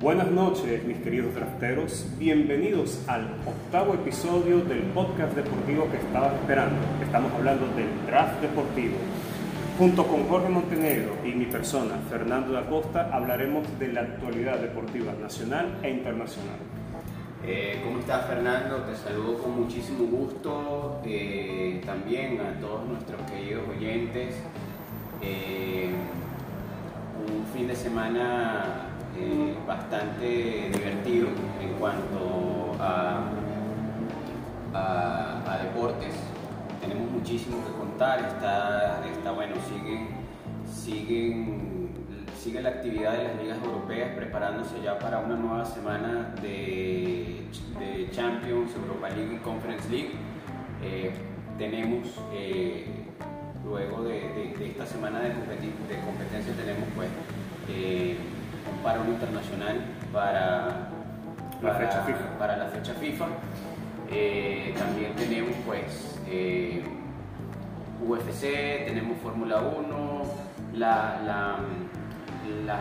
Buenas noches, mis queridos drafteros. Bienvenidos al octavo episodio del podcast deportivo que estabas esperando. Estamos hablando del draft deportivo. Junto con Jorge Montenegro y mi persona, Fernando da Costa, hablaremos de la actualidad deportiva nacional e internacional. Eh, ¿Cómo estás Fernando? Te saludo con muchísimo gusto. Eh, también a todos nuestros queridos oyentes. Eh, un fin de semana eh, bastante divertido en cuanto a, deportes. Tenemos muchísimo que contar, está, está bueno, siguen, siguen, sigue la actividad de las ligas europeas preparándose ya para una nueva semana de, Champions, Europa League y Conference League. Eh, tenemos eh, luego de, esta semana de competencia tenemos pues un paro internacional para la fecha FIFA. Para la fecha FIFA. Eh, también tenemos pues eh, UFC, tenemos Fórmula 1, las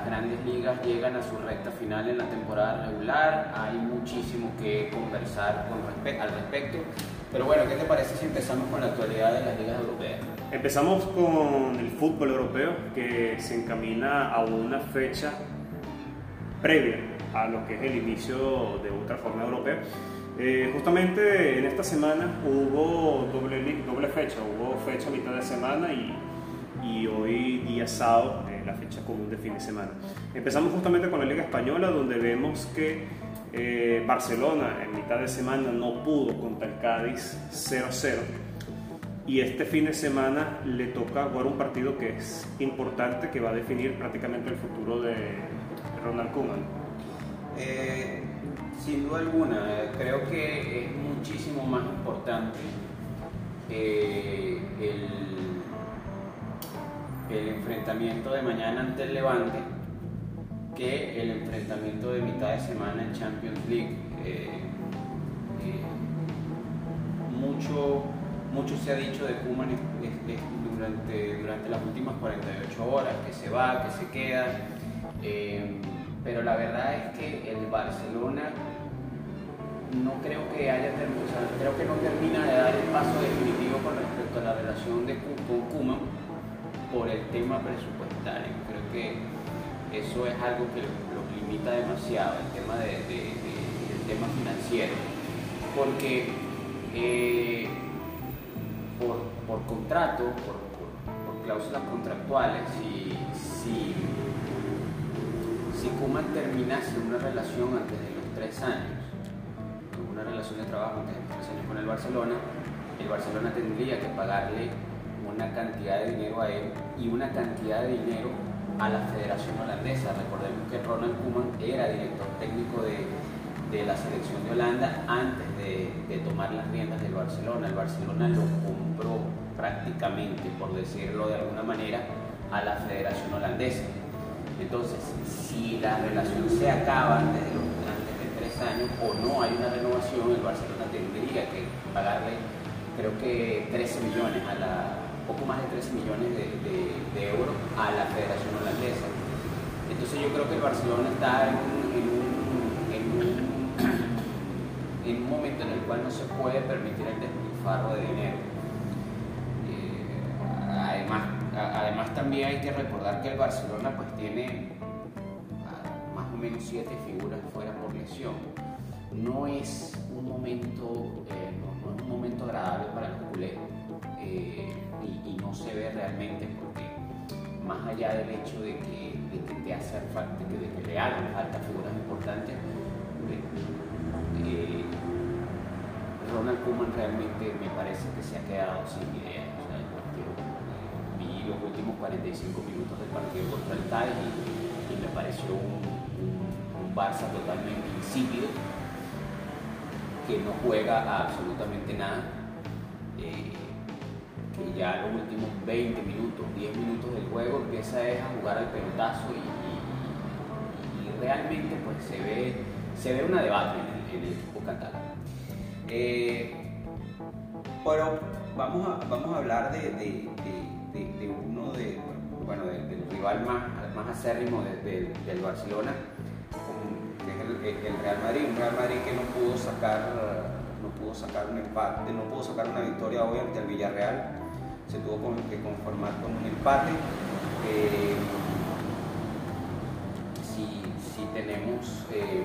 grandes ligas llegan a su recta final en la temporada regular, hay muchísimo que conversar con al respecto. Pero bueno, ¿qué te parece si empezamos con la actualidad de las ligas europeas? Empezamos con el fútbol europeo que se encamina a una fecha previa a lo que es el inicio de otra forma europea. Eh, justamente en esta semana hubo doble, doble fecha, hubo fecha a mitad de semana y, y hoy día sábado, eh, la fecha común de fin de semana. Empezamos justamente con la Liga Española, donde vemos que eh, Barcelona en mitad de semana no pudo contra el Cádiz 0-0 y este fin de semana le toca jugar un partido que es importante, que va a definir prácticamente el futuro de, Ronald Koeman? Eh, sin duda alguna, creo que es muchísimo más importante eh, el, enfrentamiento de mañana ante el Levante que el enfrentamiento de mitad de semana en Champions League. Eh, mucho, mucho se ha dicho de Koeman durante, durante las últimas 48 horas, que se va, que se queda. Eh, pero la verdad es que el Barcelona no creo que haya creo que no termina de dar el paso definitivo con respecto a la relación de con Kuma por el tema presupuestario. Creo que eso es algo que lo limita demasiado, el tema, de, el tema financiero. Porque eh, por, por, contrato, por, cláusulas contractuales, si si Kuman terminase una relación antes de los tres años, una relación de trabajo antes de los tres años con el Barcelona, el Barcelona tendría que pagarle una cantidad de dinero a él y una cantidad de dinero a la Federación Holandesa. Recordemos que Ronald Koeman era director técnico de, la selección de Holanda antes de, de, tomar las riendas del Barcelona. El Barcelona lo compró prácticamente, por decirlo de alguna manera, a la Federación Holandesa. Entonces, si la relación se acaba antes de, tres años o no hay una renovación, el Barcelona tendría que pagarle, creo que 13 millones, a la, poco más de 13 millones de, euros a la Federación Holandesa. Entonces yo creo que el Barcelona está en un, en un momento en el cual no se puede permitir el despilfarro de dinero. También hay que recordar que el Barcelona pues tiene ah, más o menos siete figuras fuera por lesión. No es un momento, eh, no, es un momento agradable para los culés eh, y, no se ve realmente porque más allá del hecho de que, te hace falta, de que le hagan falta figuras importantes, eh, Ronald Koeman realmente me parece que se ha quedado sin idea los últimos 45 minutos del partido contra el TAI y, me pareció un, Barça totalmente insípido que no juega absolutamente nada. Eh, que ya los últimos 20 minutos, 10 minutos del juego empieza a jugar al pelotazo y, realmente pues se ve, se ve una debate en el, equipo catalán. Eh, pero vamos a, vamos a hablar de, uno del rival más, más acérrimo del Barcelona, el, Real Madrid, un Real Madrid que no pudo sacar, no pudo sacar un empate, no pudo sacar una victoria hoy ante el Villarreal, se tuvo que conformar con un empate. Eh, si, tenemos, eh,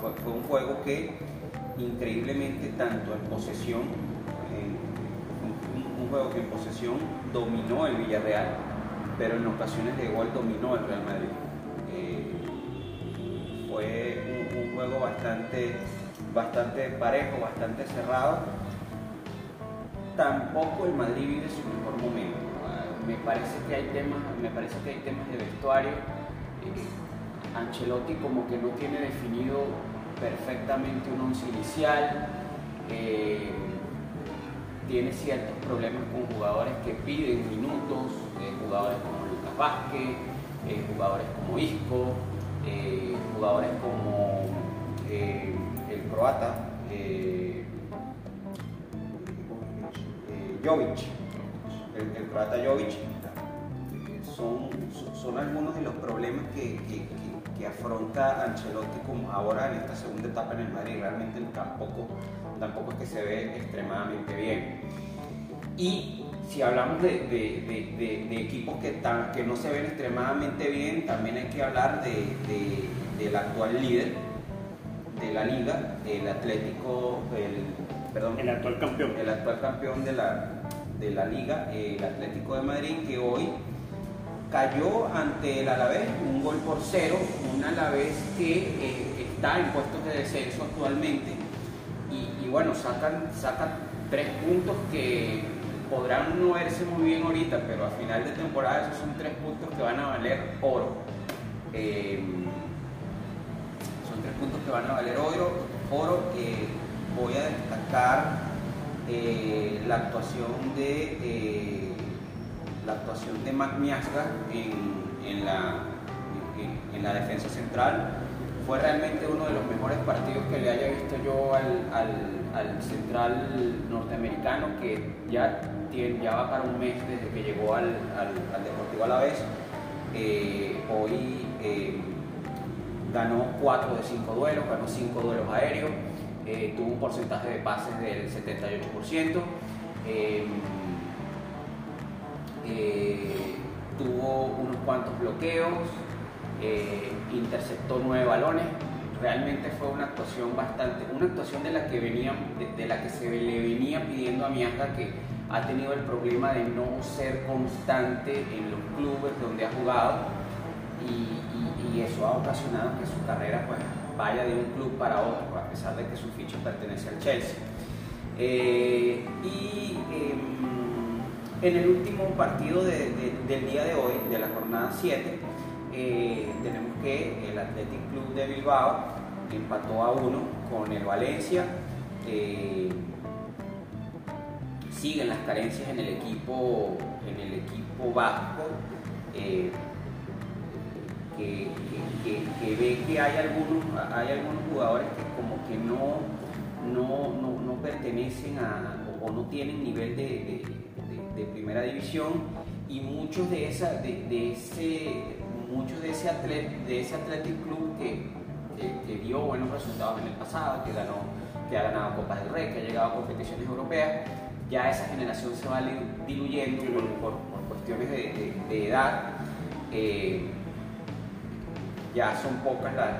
fue, un juego que increíblemente tanto en posesión, juego que en posesión dominó el Villarreal, pero en ocasiones de gol dominó el Real Madrid. Eh, fue un, juego bastante, bastante parejo, bastante cerrado. Tampoco el Madrid vive su mejor momento. Me parece que hay temas, me parece que hay temas de vestuario. Eh, Ancelotti como que no tiene definido perfectamente un once inicial. Eh, tiene ciertos problemas con jugadores que piden minutos, jugadores como Lucas Vázquez, jugadores como Isco, eh, jugadores como eh, el croata eh, Jovic, el, croata Jovic, son, son algunos de los problemas que, afronta Ancelotti como ahora en esta segunda etapa en el Madrid. Realmente tampoco, tampoco es que se ve extremadamente bien. Y si hablamos de, equipos que, que no se ven extremadamente bien, también hay que hablar del actual líder de la liga, el Atlético, el, perdón, el actual campeón. El actual campeón de la, de la liga, el Atlético de Madrid, que hoy cayó ante el Alavés un gol por cero, un Alavés que eh, está en puestos de descenso actualmente y, bueno, sacan, sacan tres puntos que podrán no verse muy bien ahorita, pero a final de temporada esos son tres puntos que van a valer oro. Eh, son tres puntos que van a valer oro. oro voy a destacar eh, la actuación de la actuación de Mac en, la, en la defensa central fue realmente uno de los mejores partidos que le haya visto yo al, central norteamericano que ya, tiene, ya va para un mes desde que llegó al, Deportivo Alavés. Eh, hoy eh, ganó 4 de 5 duelos, ganó 5 duelos aéreos, eh, tuvo un porcentaje de pases del 78%. Tuvo unos cuantos bloqueos, eh, interceptó nueve balones. Realmente fue una actuación bastante, una actuación de la que venía, de, la que se le venía pidiendo a Miaja que ha tenido el problema de no ser constante en los clubes donde ha jugado y, eso ha ocasionado que su carrera pues, vaya de un club para otro, a pesar de que su ficha pertenece al Chelsea. Eh, em, en el último partido del día de hoy, de la jornada 7, eh, tenemos que el Athletic Club de Bilbao empató a uno con el Valencia. Eh, siguen las carencias en el equipo, en el equipo vasco. Eh, que, ve que hay algunos, hay algunos jugadores que como que no, no, pertenecen a o, no tienen nivel de, primera división y muchos de, esa, de, ese muchos de ese, atlet, de ese Athletic Club que, dio buenos resultados en el pasado, que, ganó, que ha ganado Copas del Rey, que ha llegado a competiciones europeas, ya esa generación se va diluyendo por, cuestiones de, edad. Eh, ya son pocas las,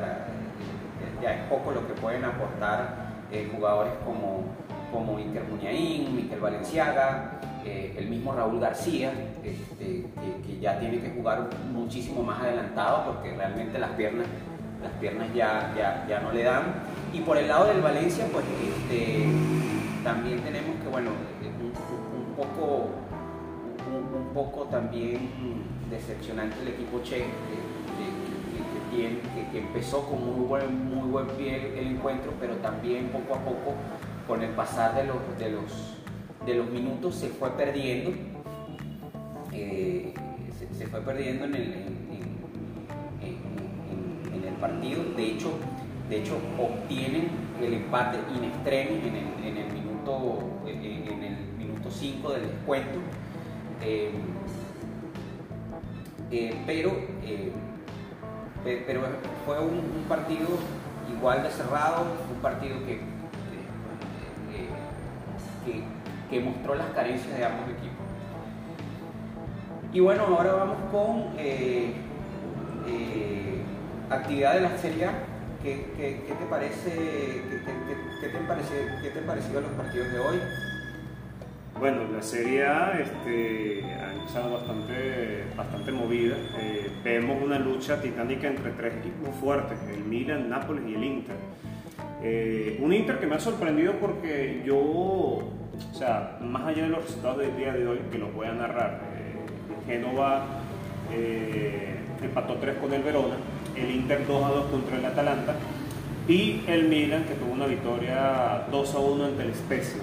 ya es poco lo que pueden aportar eh, jugadores como, como Iker Muñain, Miquel Valenciaga, eh, el mismo Raúl García, este, que, ya tiene que jugar muchísimo más adelantado porque realmente las piernas, las piernas ya, ya, no le dan. Y por el lado del Valencia, pues este, también tenemos que, bueno, un, poco, un, poco también decepcionante el equipo Che, que, que, empezó con muy buen, muy buen pie el encuentro, pero también poco a poco, con el pasar de los, de los de los minutos se fue perdiendo, eh, se, fue perdiendo en el, en, el, partido. De hecho, de hecho, obtienen el empate in extremis en el, minuto en el minuto 5 del descuento. Eh, eh, pero, pero fue un, partido igual de cerrado, un partido que, mostró las carencias de ambos equipos. Y bueno, ahora vamos con eh, eh, actividad de la Serie A. ¿Qué, te parece, qué, te parece, qué te los partidos de hoy? Bueno, la Serie A este, ha empezado bastante, bastante movida. Eh, vemos una lucha titánica entre tres equipos fuertes, el Milan, Nápoles y el Inter. Un Inter que me ha sorprendido porque yo, o sea, más allá de los resultados del día de hoy, que los voy a narrar, eh, Génova empató 3 con el Verona, el Inter 2 a 2 contra el Atalanta y el Milan que tuvo una victoria 2 a 1 ante el Spezia.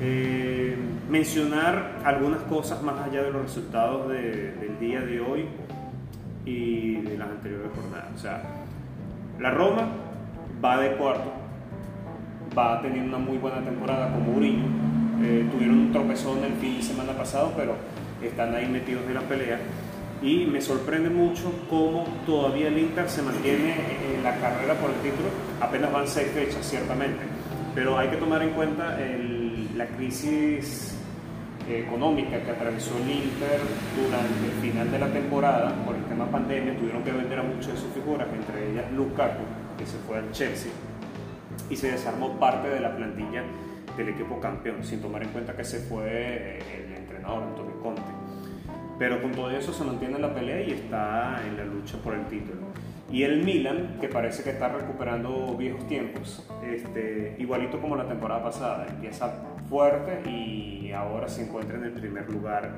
Eh, mencionar algunas cosas más allá de los resultados del día de hoy y de las anteriores jornadas. O sea, la Roma va de cuarto, va a tener una muy buena temporada como Mourinho. Eh, tuvieron un tropezón el fin de semana pasado, pero están ahí metidos en la pelea. Y me sorprende mucho cómo todavía el Inter se mantiene en la carrera por el título. Apenas van seis fechas, ciertamente. Pero hay que tomar en cuenta la crisis económica que atravesó el Inter durante el final de la temporada por el tema pandemia, tuvieron que vender a muchas de sus figuras, entre ellas Lukaku, que se fue al Chelsea, y se desarmó parte de la plantilla del equipo campeón, sin tomar en cuenta que se fue eh, el entrenador Antonio Conte. Pero con todo eso se mantiene en la pelea y está en la lucha por el título. Y el Milan, que parece que está recuperando viejos tiempos, este, igualito como la temporada pasada, empieza fuerte y ahora se encuentra en el primer lugar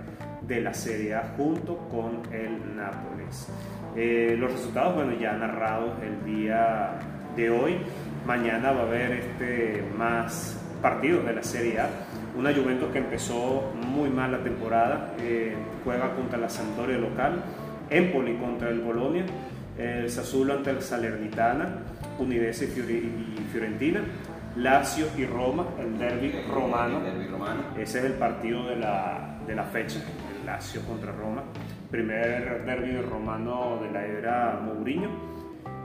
de la Serie A junto con el Nápoles. Eh, los resultados, bueno, ya narrados el día de hoy. Mañana va a haber este, más partidos de la Serie A. Una Juventus que empezó muy mal la temporada, eh, juega contra la Sampdoria local, Empoli contra el Bolonia el Sassuolo ante el Salernitana, Udinese y Fiorentina, Lazio y Roma, el derby romano. Ese es el partido de la, de la fecha, el Lazio contra Roma. Primer derby romano de la era Mourinho.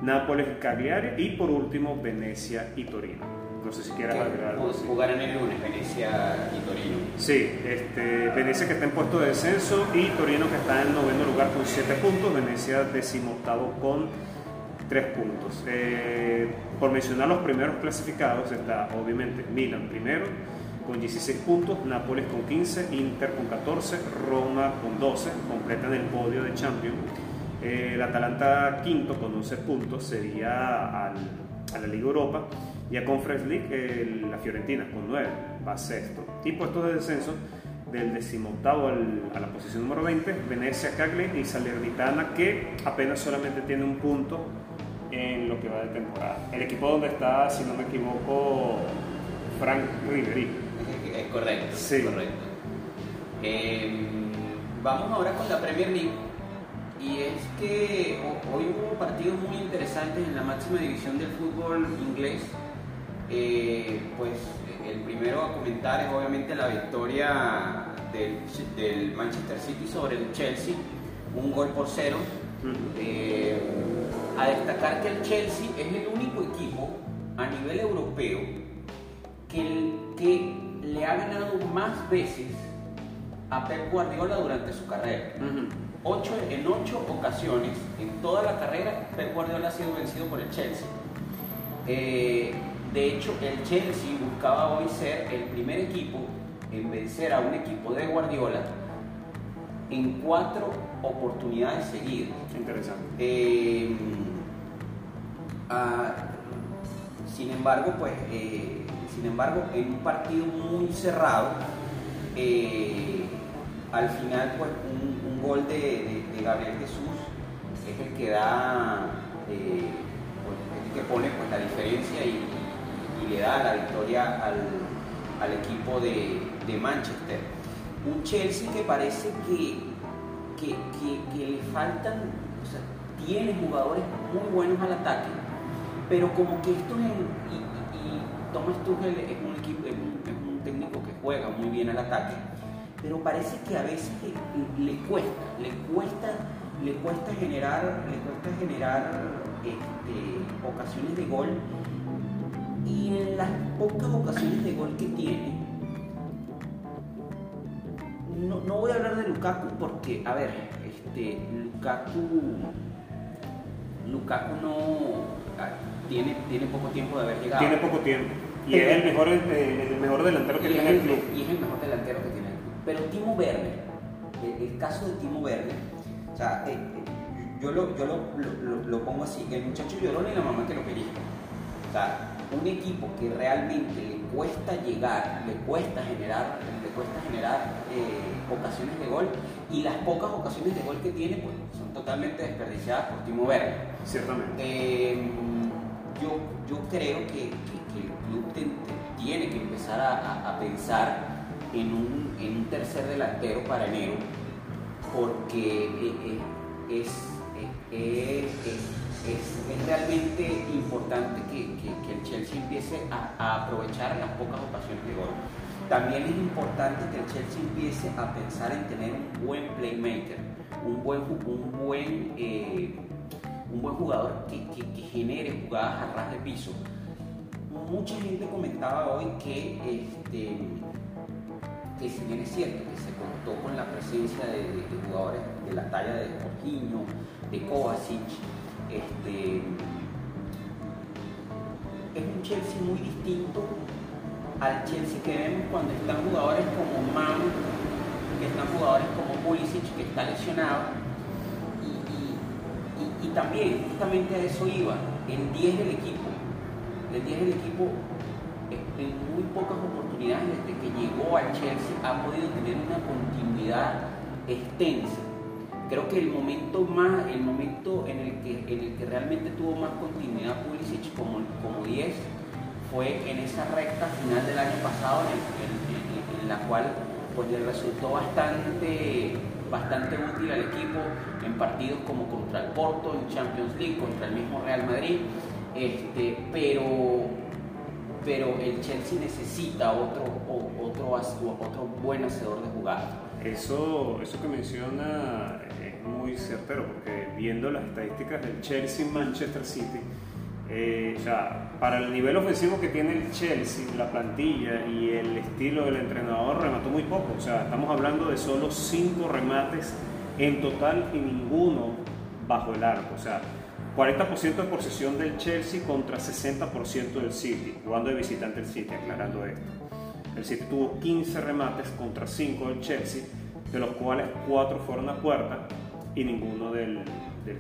Nápoles y Cagliari y por último Venecia y Torino. No sé si quieras agregar algo. Jugar en el lunes, Venecia y Torino. Sí, este, Venecia que está en puesto de descenso y Torino que está en noveno lugar con 7 puntos, Venecia decimoctavo con 3 puntos. Eh, por mencionar los primeros clasificados está obviamente Milan primero con 16 puntos, Nápoles con 15, Inter con 14, Roma con 12, completan el podio de Champions. Eh, el Atalanta quinto con 11 puntos sería al, a la Liga Europa y a Conference League la Fiorentina con 9 va sexto. Y puestos de descenso del decimoctavo a la posición número 20, Venecia, Cagliari y Salernitana que apenas solamente tiene un punto en lo que va de temporada. El equipo donde está, si no me equivoco, Frank Ribery. Es correcto. Sí. correcto. Em, vamos ahora con la Premier League. Y es que hoy hubo partidos muy interesantes en la máxima división del fútbol inglés. Eh, pues el primero a comentar es obviamente la victoria del, Manchester City sobre el Chelsea, un gol por cero. Eh, a destacar que el Chelsea es el único equipo a nivel europeo que, que le ha ganado más veces a Pep Guardiola durante su carrera. Ocho, en ocho ocasiones, en toda la carrera, Pep Guardiola ha sido vencido por el Chelsea. Eh, de hecho, el Chelsea buscaba hoy ser el primer equipo en vencer a un equipo de Guardiola en cuatro oportunidades seguidas. Interesante. Eh, ah, sin embargo, pues, eh, sin embargo, en un partido muy cerrado, al final, pues, un, gol de, Gabriel Jesús es el que da, pues, el que pone pues, la diferencia y, le da la victoria al, equipo de, Manchester. Un Chelsea que parece que, que, le faltan, o sea, tiene jugadores muy buenos al ataque, pero como que esto es, y, y, Thomas Tuchel es un, equipo, es un, técnico que juega muy bien al ataque, pero parece que a veces le, cuesta, le cuesta le cuesta generar, le cuesta generar este, ocasiones de gol y en las pocas ocasiones de gol que tiene, no, no voy a hablar de Lukaku porque, a ver, este, Lukaku, Lukaku no ah, tiene, tiene poco tiempo de haber llegado. Tiene poco tiempo. Y es el mejor, el mejor delantero que tiene el el- club. Y es el mejor delantero que tiene el club. Pero Timo Werner, el, el caso de Timo Werner, o sea, eh, eh, yo, lo, yo lo, lo- pongo así, el muchacho lloró ni la mamá que lo pellizca. O sea, un equipo que realmente le cuesta llegar, le cuesta generar, le cuesta generar eh, ocasiones de gol y las pocas ocasiones de gol que tiene pues, son totalmente desperdiciadas por Timo Werner. Ciertamente. Eh, yo, yo creo que, que- que el club te- te- tiene que empezar a, a- a pensar en un, en un tercer delantero para enero, porque eh, eh, es, eh, eh, es- es realmente importante que, que- el Chelsea empiece a, aprovechar las pocas ocasiones de gol. También es importante que el Chelsea empiece a pensar en tener un buen playmaker, un buen, un buen un buen jugador que, que- que genere jugadas a ras de piso. Mucha gente comentaba hoy que, este, que si bien es cierto que se contó con la presencia de, jugadores de la talla de Jorginho, de Kovacic, este, es un Chelsea muy distinto al Chelsea que vemos cuando están jugadores como Mount, que están jugadores como Pulisic, que está lesionado, y, y- también, justamente a eso iba, el 10 del equipo. El 10 del equipo, en muy pocas oportunidades desde que llegó al Chelsea, ha podido tener una continuidad extensa. Creo que el momento más, el momento en el que, en el que realmente tuvo más continuidad Pulisic como, como 10 fue en esa recta final del año pasado, en, en- en- en la cual pues, le resultó bastante, bastante útil al equipo en partidos como contra el Porto, en Champions League, contra el mismo Real Madrid, este, pero, pero el Chelsea necesita otro, o- otro, otro buen hacedor de jugadas. Eso, eso que menciona es muy certero, porque viendo las estadísticas del Chelsea Manchester City, eh, o sea, para el nivel ofensivo que tiene el Chelsea, la plantilla y el estilo del entrenador, remató muy poco. O sea, estamos hablando de solo cinco remates en total y ninguno bajo el arco. O sea, 40% de posesión del Chelsea contra 60% del City, jugando de visitante el City, aclarando esto. El City tuvo 15 remates contra 5 del Chelsea, de los cuales 4 fueron a puerta y ninguno del,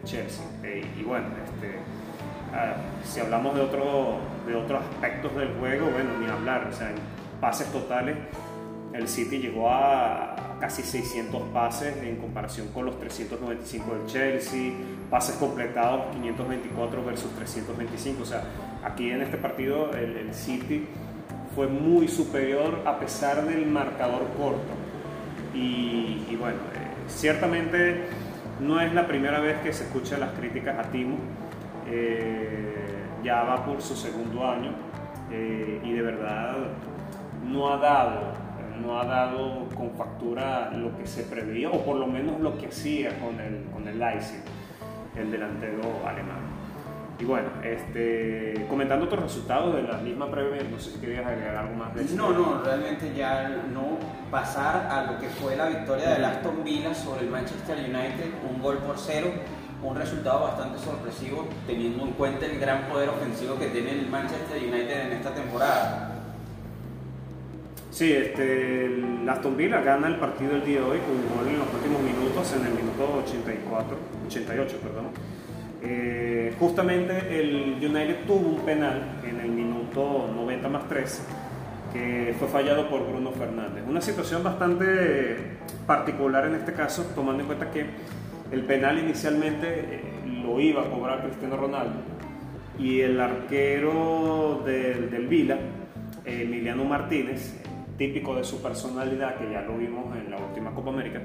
Chelsea. Eh, y bueno, este, si hablamos de, otro, de otros aspectos del juego, bueno, ni hablar. O sea, en pases totales, el City llegó a casi 600 pases en comparación con los 395 del Chelsea, pases completados 524 versus 325. O sea, aquí en este partido el, City fue muy superior a pesar del marcador corto. Y, y bueno, eh, ciertamente no es la primera vez que se escuchan las críticas a Timo. Eh, ya va por su segundo año eh, y de verdad no ha dado, no ha dado con factura lo que se preveía o por lo menos lo que hacía con el, con el Leipzig, el delantero alemán. Y bueno, este, comentando otros resultados de la misma Premier, no sé si querías agregar algo más de este- No, no, realmente ya no pasar a lo que fue la victoria del Aston Villa sobre el Manchester United, un gol por cero, un resultado bastante sorpresivo teniendo en cuenta el gran poder ofensivo que tiene el Manchester United en esta temporada. Sí, este, Aston Villa gana el partido el día de hoy con un gol en los últimos minutos, en el minuto 84, 88, perdón. Eh, justamente el United tuvo un penal en el minuto 90 más 3 que fue fallado por Bruno Fernández. Una situación bastante particular en este caso, tomando en cuenta que el penal inicialmente eh, lo iba a cobrar Cristiano Ronaldo y el arquero del, del Vila, eh, Emiliano Martínez, típico de su personalidad, que ya lo vimos en la última Copa América,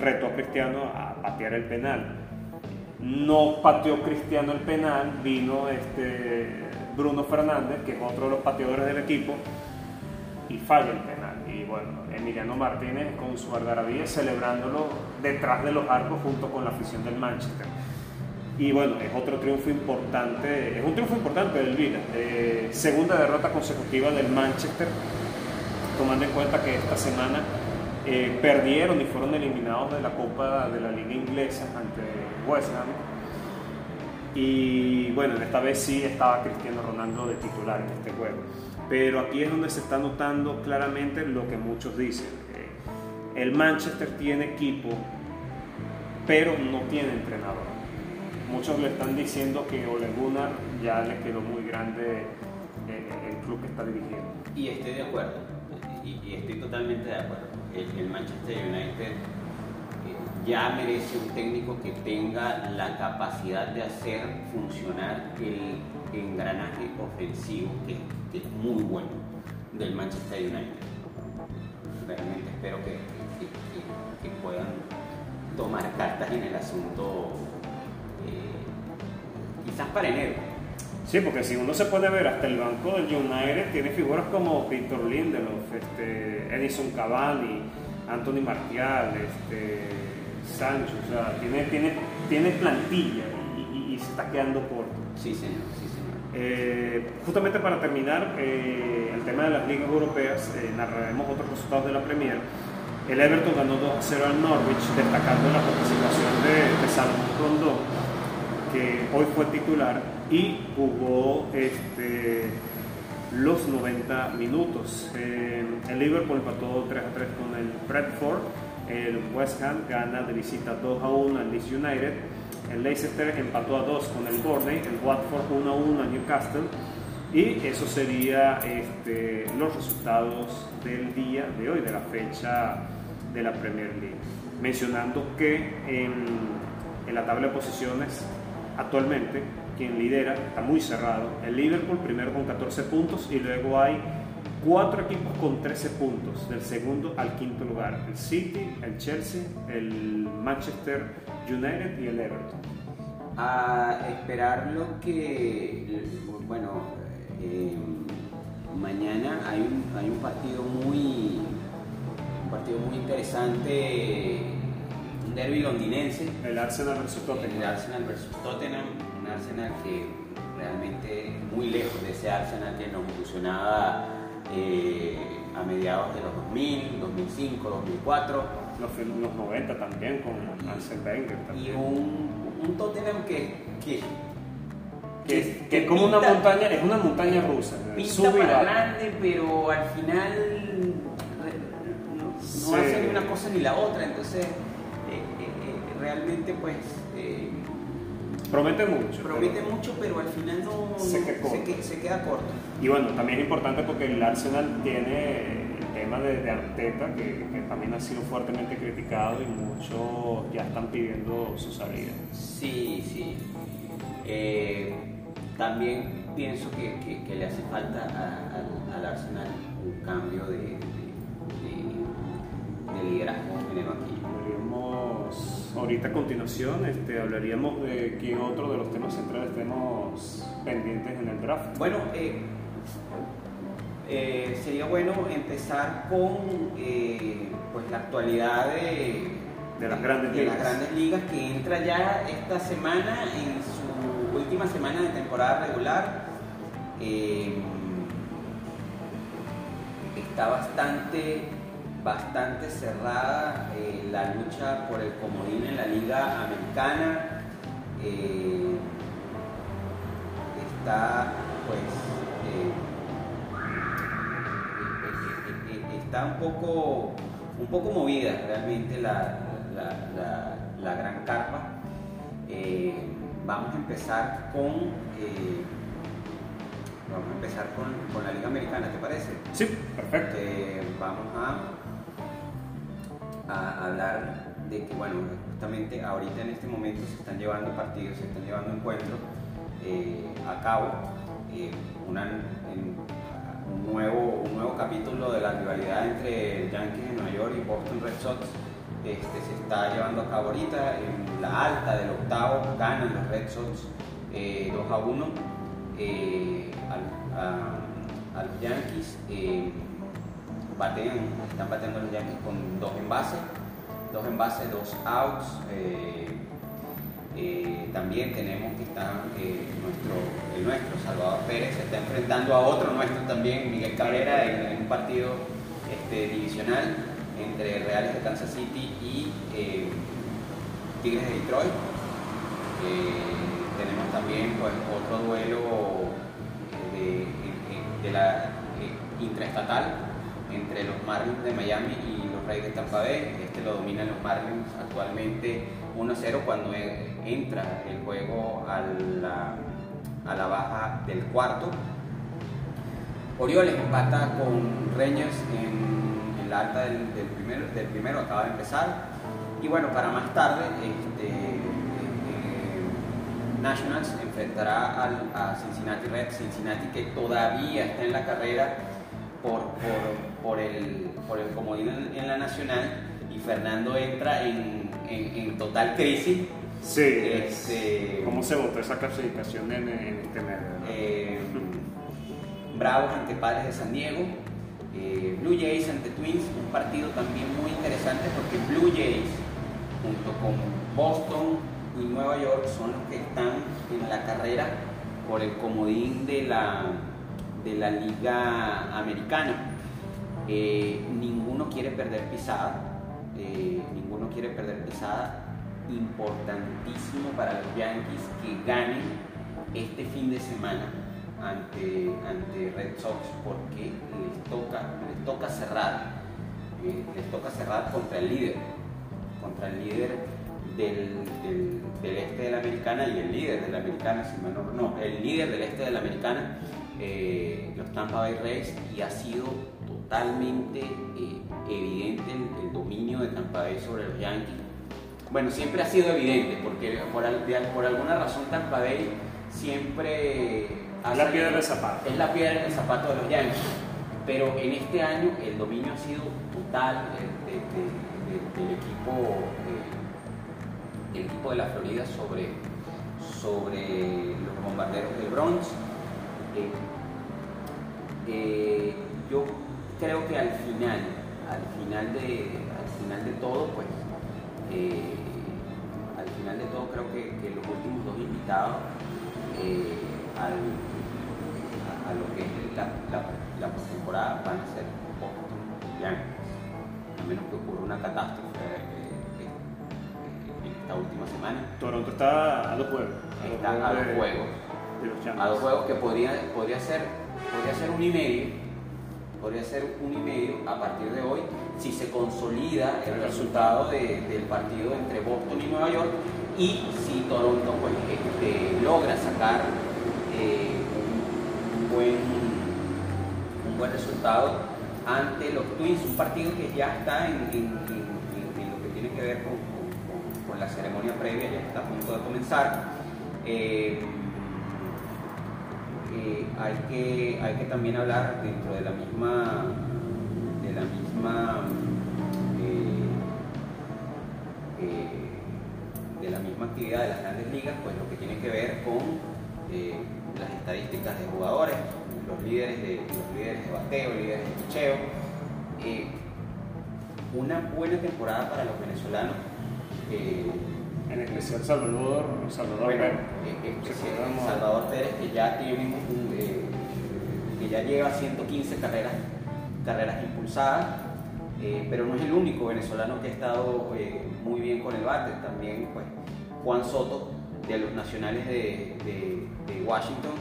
retó a Cristiano a patear el penal. No pateó Cristiano el penal, vino este Bruno Fernández, que es otro de los pateadores del equipo, y falla el penal. y bueno, Emiliano Martínez con su algarabía celebrándolo detrás de los arcos junto con la afición del Manchester. Y bueno, es otro triunfo importante, es un triunfo importante del Vila. Eh, segunda derrota consecutiva del Manchester, tomando en cuenta que esta semana eh, perdieron y fueron eliminados de la Copa de la Liga Inglesa ante West Ham. Y bueno, esta vez sí estaba Cristiano Ronaldo de titular en este juego. Pero aquí es donde se está notando claramente lo que muchos dicen. Eh, el Manchester tiene equipo, pero no tiene entrenador. Muchos le están diciendo que Ole Gunnar ya le quedó muy grande eh, el club que está dirigiendo. Y estoy de acuerdo, y, estoy totalmente de acuerdo. El, Manchester United eh, ya merece un técnico que tenga la capacidad de hacer funcionar el engranaje ofensivo que, es muy bueno del Manchester United. Realmente espero que, que puedan tomar cartas en el asunto quizás para enero. Sí, porque si uno se puede ver hasta el banco del United, tiene figuras como Víctor Lindelof, este, Edison Cavani, Anthony Martial, este, Sancho, o sea, tiene, tiene, tiene plantilla y, se está quedando corto. Sí, señor, sí, señor. Eh, justamente para terminar eh, el tema de las ligas europeas, eh, narraremos otros resultados de la Premier. El Everton ganó 2 0 al Norwich, destacando la participación de, de Salomón Rondón que hoy fue titular y jugó este, los 90 minutos. Eh, el Liverpool empató 3 a 3 con el Bradford. El West Ham gana de visita 2 a 1 al Leeds United. El Leicester empató a 2 con el Burnley. El Watford 1 a 1 al Newcastle. Y eso sería este, los resultados del día de hoy, de la fecha de la Premier League. Mencionando que en, en la tabla de posiciones actualmente quien lidera, está muy cerrado, el Liverpool primero con 14 puntos y luego hay cuatro equipos con 13 puntos, del segundo al quinto lugar, el City, el Chelsea, el Manchester United y el Everton. A esperar lo que, bueno, eh, mañana hay un, hay un partido muy, un partido muy interesante un derby londinense. El Arsenal versus Tottenham. El Arsenal versus Tottenham, Arsenal que realmente muy lejos de ese Arsenal que nos ilusionaba eh, a mediados de los 2000, 2005, 2004. Los, los 90 también con Arsene Wenger. Y un, un Tottenham que, que que, que, como una montaña, es una montaña rusa. Pinta para grande, pero al final no, hace ni una cosa ni la otra, entonces realmente pues... Eh, promete mucho. Promete mucho, pero al final no, se, queda corto. Y bueno, también es importante porque el Arsenal tiene el tema de, Arteta, que, también ha sido fuertemente criticado y muchos ya están pidiendo su salida. Sí, sí. Eh, también pienso que, le hace falta al Arsenal un cambio de, de liderazgo en el banquillo ahorita a continuación este, hablaríamos de qué otro de los temas centrales tenemos pendientes en el draft. Bueno, eh, eh, sería bueno empezar con eh, pues la actualidad de, de, las grandes ligas. las grandes ligas que entra ya esta semana en su última semana de temporada regular. está bastante bastante cerrada eh, la lucha por el comodín en la liga americana. Eh, está pues eh, está un poco un poco movida realmente la, la, gran carpa. vamos a empezar con vamos a empezar con, con, la liga americana, ¿te parece? Sí, perfecto. vamos a a hablar de que, bueno, justamente ahorita en este momento se están llevando partidos, se están llevando encuentros eh, a cabo. Eh, un, nuevo, un nuevo capítulo de la rivalidad entre Yankees de Nueva York y Boston Red Sox este, se está llevando a cabo ahorita. En la alta del octavo ganan los Red Sox 2 eh, a 1 a, a, los Yankees batean, están bateando los Yankees con dos envases, dos envases, dos outs. Eh, eh, también tenemos que está nuestro, el nuestro, Salvador Pérez, se está enfrentando a otro nuestro también, Miguel Cabrera, en, un partido este, divisional entre Reales de Kansas City y Tigres de Detroit. tenemos también pues, otro duelo de la intraestatal entre los Marlins de Miami y los Reyes de Tampa Bay. Este lo dominan los Marlins actualmente 1-0 cuando e, entra el juego a la, a la baja del cuarto. Orioles empata con Rangers en, la alta del, primero, del primero, acaba de empezar. Y bueno, para más tarde, este, eh, Nationals enfrentará al, a Cincinnati Reds, Cincinnati que todavía está en la carrera por, por, el, por el comodín en, la nacional y Fernando entra en, en, total crisis. Sí, este, ¿cómo se votó esa clasificación en, este medio? Eh, Bravos ante Padres de San Diego, eh, Blue Jays ante Twins, un partido también muy interesante porque Blue Jays junto con Boston y Nueva York son los que están en la carrera por el comodín de la, de la Liga Americana. Eh, ninguno quiere perder pisada, eh, ninguno quiere perder pisada. Importantísimo para los Yankees que ganen este fin de semana ante, ante Red Sox porque les toca, les toca cerrar, eh, les toca cerrar contra el líder, contra el líder del, del, este de la americana y el líder de la americana, si no, el líder del este de la americana eh, los Tampa Bay Rays y ha sido totalmente eh, evidente el, dominio de Tampa Bay sobre los Yankees. Bueno, siempre ha sido evidente porque por, por alguna razón Tampa Bay siempre... Es la piedra del zapato. Es la piedra del zapato de los Yankees. Pero en este año el dominio ha sido total del equipo, eh, el equipo de la Florida sobre, sobre los bombarderos del Bronx. Eh, yo creo que al final, al final de, al final de todo, pues, eh, al final de todo creo que, los últimos dos invitados eh, a, lo que es la, la, postemporada van a ser Boston a menos que ocurra una catástrofe en esta última semana. Toronto está a dos juegos. Está a dos juegos. A dos juegos que podría, podría ser podría ser un y medio, podría ser un y medio a partir de hoy si se consolida el resultado del partido entre Boston y Nueva York y si Toronto pues, este, logra sacar eh, un, buen, un buen resultado ante los Twins, un partido que ya está en, lo que tiene que ver con, la ceremonia previa, ya está a punto de comenzar. Eh, hay, que, hay que también hablar dentro de la misma, de la misma, eh, eh, de la misma actividad de las grandes ligas, pues lo que tiene que ver con eh, las estadísticas de jugadores, los líderes de, los líderes de bateo, líderes de picheo. una buena temporada para los venezolanos en especial Salvador, Salvador Pérez. Salvador Pérez que ya tiene eh, que ya lleva 115 carreras, carreras impulsadas, eh, pero no es el único venezolano que ha estado eh, muy bien con el bate, también pues, Juan Soto de los Nacionales de, Washington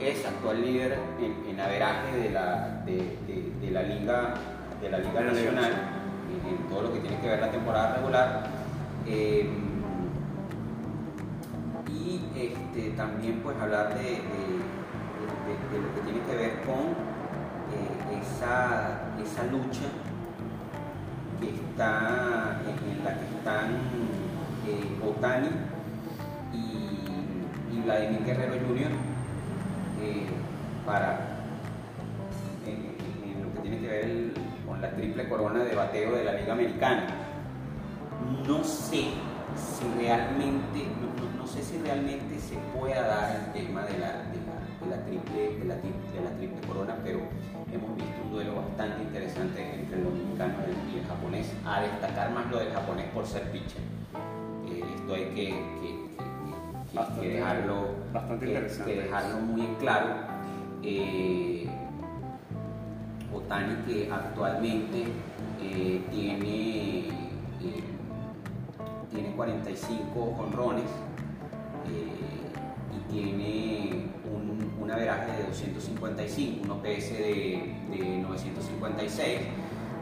es actual líder en, en averaje de la, de, la Liga, de la Liga Nacional, en todo lo que tiene que ver la temporada regular Em, y este, también pues hablar de, lo que tiene que ver con eh, esa, lucha que está, en, la que están eh, y, Vladimir Guerrero Jr. Eh, para en, lo que tiene que ver con la triple corona de bateo de la Liga Americana no sé, si realmente, no, sé si realmente se pueda dar el tema de la, de la, triple, de, la, triple corona, pero hemos visto un duelo bastante interesante entre el dominicano y el japonés, a destacar más lo del japonés por ser pitcher. Eh, esto hay que, que, dejarlo, bastante interesante. dejarlo muy en claro. Eh, Otani que actualmente eh, tiene, tiene 45 honrones y tiene un, un averaje de 255, un OPS de, de 956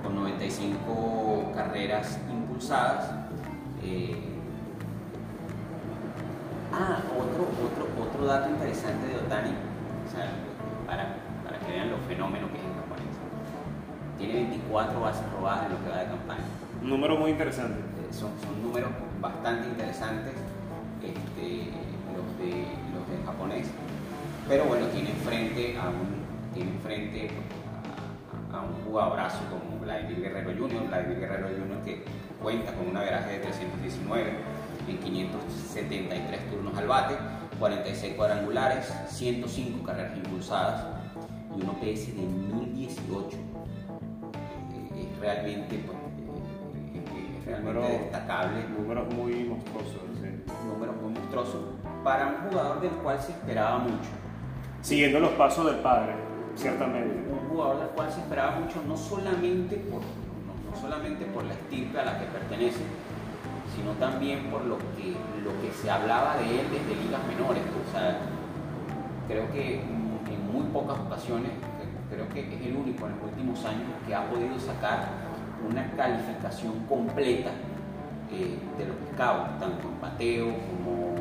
con 95 carreras impulsadas. ah, otro, otro, otro dato interesante de Otani, para, para que vean los fenómenos que es japonés. Tiene 24 bases robadas en lo que va de campaña. Un número muy interesante. Son, son números bastante interesantes este, los, de, los del japonés. Pero bueno, tiene enfrente a un, tiene enfrente a, un jugadorazo como Vladimir Guerrero Jr., Vladimir Guerrero Jr. que cuenta con un averaje de 319 en 573 turnos al bate 46 cuadrangulares, 105 carreras impulsadas y un OPS de 1018. Eh, es realmente, pues, realmente destacable. Números muy monstruosos. Números muy monstruosos para un jugador del cual se esperaba mucho. Siguiendo los pasos del padre, ciertamente. Un jugador del cual se esperaba mucho, no solamente por, no solamente por la estirpe a la que pertenece, sino también por lo que, lo que se hablaba de él desde ligas menores. O sea, creo que en muy pocas ocasiones, creo que es el único en los últimos años que ha podido sacar una calificación completa eh, de los scouts, tanto en bateo como,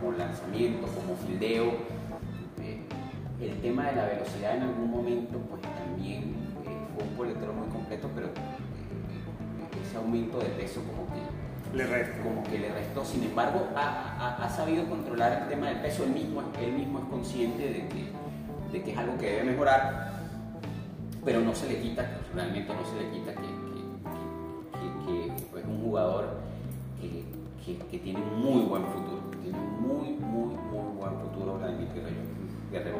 como, lanzamiento, como fildeo. Eh, el tema de la velocidad en algún momento pues también eh, fue un boletero muy completo, pero ese aumento de peso como que le restó. Como que le restó. Sin embargo, ha, sabido controlar el tema del peso. Él mismo, él mismo es consciente de que, de que es algo que debe mejorar, pero no se le quita, realmente no se le quita que, es un jugador que, tiene un muy buen futuro. Tiene un muy, muy, muy buen futuro Vladimir Guerrero.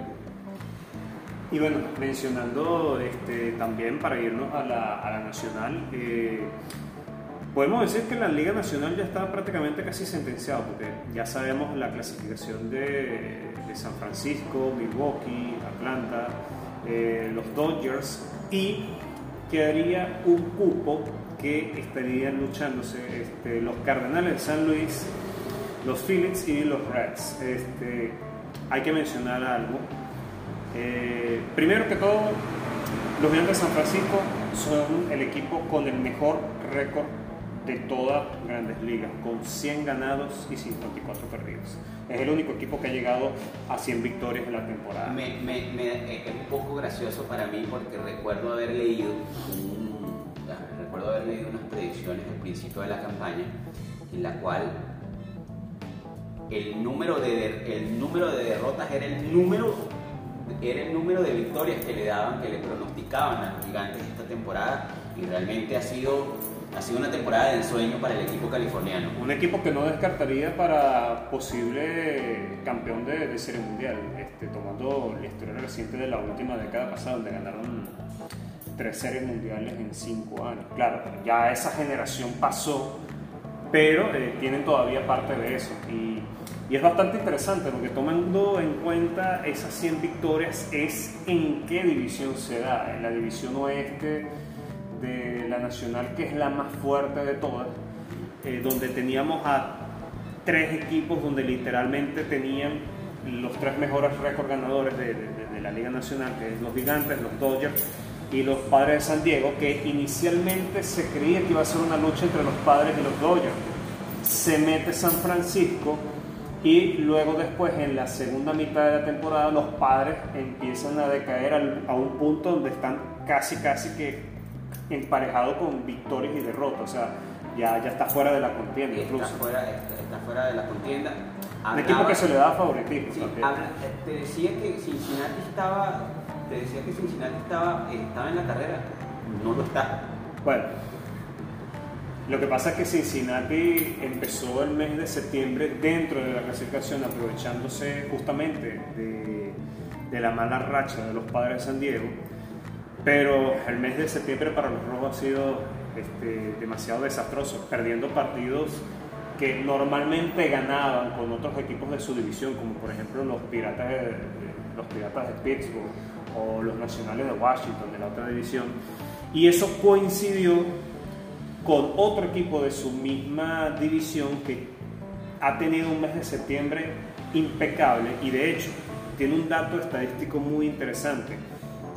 Y bueno, mencionando este, también para irnos a la, nacional, eh, podemos decir que la Liga Nacional ya está prácticamente casi sentenciado, porque ya sabemos la clasificación de San Francisco, Milwaukee, Atlanta, eh, los Dodgers, y quedaría un cupo que estarían luchándose este, los Cardenales de San Luis, los Phillips y los Reds. Este, hay que mencionar algo eh, primero que todo, los Gigantes de San Francisco son el equipo con el mejor récord de todas grandes ligas, con 100 ganados y 54 perdidos. Es el único equipo que ha llegado a 100 victorias en la temporada. Me, me, es un poco gracioso para mí porque recuerdo haber leído, recuerdo haber leído unas predicciones al principio de la campaña en la cual el número de, el número de derrotas era el número era el número de victorias que le daban, que le pronosticaban a los gigantes esta temporada y realmente ha sido, ha sido una temporada de ensueño para el equipo californiano. Un equipo que no descartaría para posible campeón de, de serie mundial, este, tomando la historia reciente de la última década pasada, donde ganaron tres series mundiales en cinco años. Claro, ya esa generación pasó, pero eh, tienen todavía parte de eso. Y y es bastante interesante porque tomando en cuenta esas 100 victorias es en qué división se da. En la división oeste de la Nacional, que es la más fuerte de todas, eh, donde teníamos a tres equipos donde literalmente tenían los tres mejores récords ganadores de, de, la Liga Nacional, que es los Gigantes, los Dodgers y los Padres de San Diego, que inicialmente se creía que iba a ser una lucha entre los Padres y los Dodgers. Se mete San Francisco y luego después en la segunda mitad de la temporada los padres empiezan a decaer a un punto donde están casi casi que emparejados con victorias y derrotas, o sea, ya, ya está fuera de la contienda incluso. Está fuera, está, fuera de la contienda. un equipo que se le da favoritismo. te decía que Cincinnati estaba, te decía que Cincinnati estaba, estaba en la carrera, no lo está. Bueno, Lo que pasa es que Cincinnati empezó el mes de septiembre dentro de la clasificación aprovechándose justamente de, de la mala racha de los padres de San Diego, pero el mes de septiembre para los rojos ha sido este, demasiado desastroso, perdiendo partidos que normalmente ganaban con otros equipos de su división, como por ejemplo los Piratas de, los Piratas de Pittsburgh o los Nacionales de Washington de la otra división. Y eso coincidió con otro equipo de su misma división que ha tenido un mes de septiembre impecable y de hecho tiene un dato estadístico muy interesante.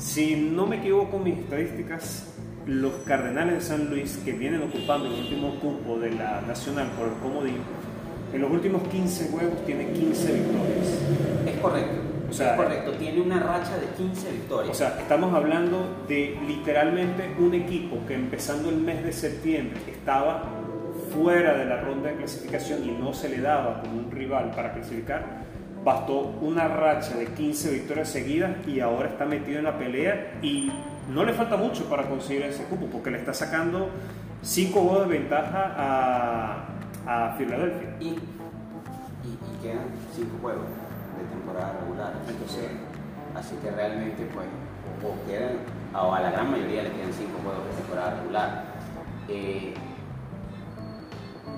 Si no me equivoco mis estadísticas, los Cardenales de San Luis, que vienen ocupando el último cupo de la Nacional por el comodín, en los últimos 15 juegos tienen 15 victorias. Es correcto. O sea, es correcto, tiene una racha de 15 victorias. O sea, estamos hablando de literalmente un equipo que empezando el mes de septiembre estaba fuera de la ronda de clasificación y no se le daba como un rival para clasificar, bastó una racha de 15 victorias seguidas y ahora está metido en la pelea y no le falta mucho para conseguir ese cupo porque le está sacando 5 goles de ventaja a, a Filadelfia. Y, y, y quedan 5 juegos de temporada regular. Entonces, así que realmente, pues, o, quedan, o a la gran mayoría le quedan 5 juegos de temporada regular. Eh,